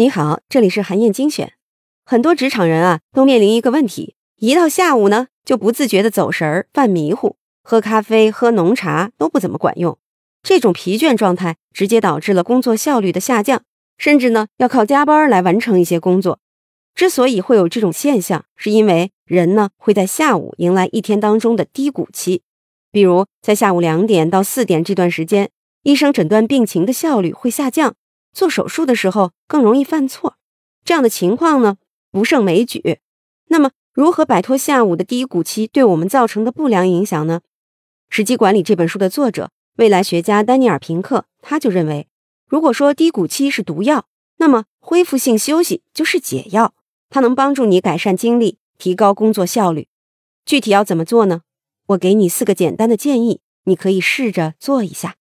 你好，这里是韩燕精选。很多职场人啊，都面临一个问题：一到下午呢，就不自觉的走神儿、犯迷糊，喝咖啡、喝浓茶都不怎么管用。这种疲倦状态直接导致了工作效率的下降，甚至呢，要靠加班来完成一些工作。之所以会有这种现象，是因为人呢会在下午迎来一天当中的低谷期，比如在下午两点到四点这段时间，医生诊断病情的效率会下降。做手术的时候更容易犯错，这样的情况呢不胜枚举。那么，如何摆脱下午的低谷期对我们造成的不良影响呢？《时机管理》这本书的作者、未来学家丹尼尔·平克他就认为，如果说低谷期是毒药，那么恢复性休息就是解药，它能帮助你改善精力，提高工作效率。具体要怎么做呢？我给你四个简单的建议，你可以试着做一下。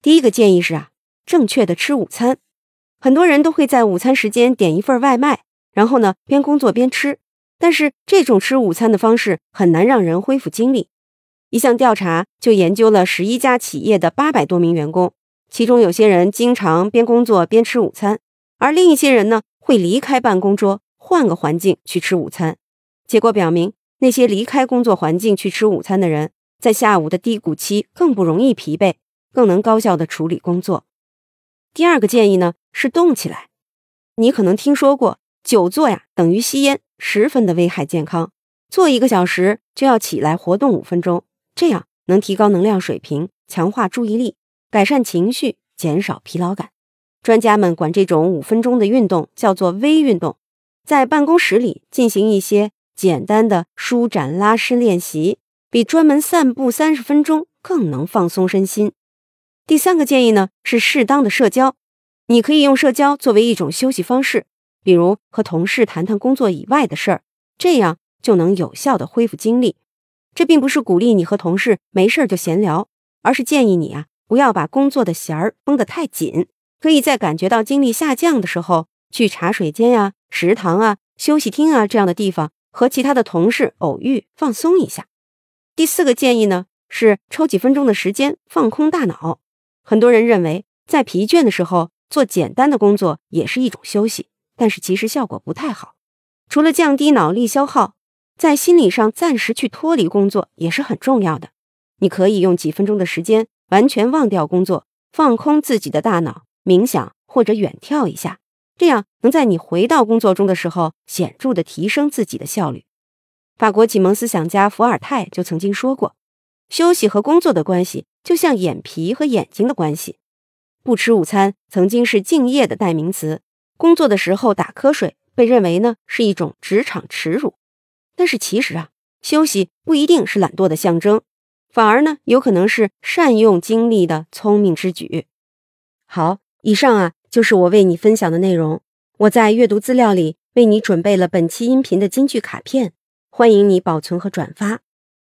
第一个建议是啊。正确的吃午餐，很多人都会在午餐时间点一份外卖，然后呢边工作边吃。但是这种吃午餐的方式很难让人恢复精力。一项调查就研究了十一家企业的八百多名员工，其中有些人经常边工作边吃午餐，而另一些人呢会离开办公桌，换个环境去吃午餐。结果表明，那些离开工作环境去吃午餐的人，在下午的低谷期更不容易疲惫，更能高效的处理工作。第二个建议呢是动起来。你可能听说过，久坐呀等于吸烟，十分的危害健康。坐一个小时就要起来活动五分钟，这样能提高能量水平，强化注意力，改善情绪，减少疲劳感。专家们管这种五分钟的运动叫做微运动，在办公室里进行一些简单的舒展拉伸练习，比专门散步三十分钟更能放松身心。第三个建议呢是适当的社交，你可以用社交作为一种休息方式，比如和同事谈谈工作以外的事儿，这样就能有效的恢复精力。这并不是鼓励你和同事没事儿就闲聊，而是建议你啊不要把工作的弦儿绷得太紧，可以在感觉到精力下降的时候，去茶水间呀、食堂啊、休息厅啊这样的地方和其他的同事偶遇放松一下。第四个建议呢是抽几分钟的时间放空大脑。很多人认为，在疲倦的时候做简单的工作也是一种休息，但是其实效果不太好。除了降低脑力消耗，在心理上暂时去脱离工作也是很重要的。你可以用几分钟的时间完全忘掉工作，放空自己的大脑，冥想或者远眺一下，这样能在你回到工作中的时候显著的提升自己的效率。法国启蒙思想家伏尔泰就曾经说过。休息和工作的关系，就像眼皮和眼睛的关系。不吃午餐曾经是敬业的代名词，工作的时候打瞌睡被认为呢是一种职场耻辱。但是其实啊，休息不一定是懒惰的象征，反而呢有可能是善用精力的聪明之举。好，以上啊就是我为你分享的内容。我在阅读资料里为你准备了本期音频的金句卡片，欢迎你保存和转发。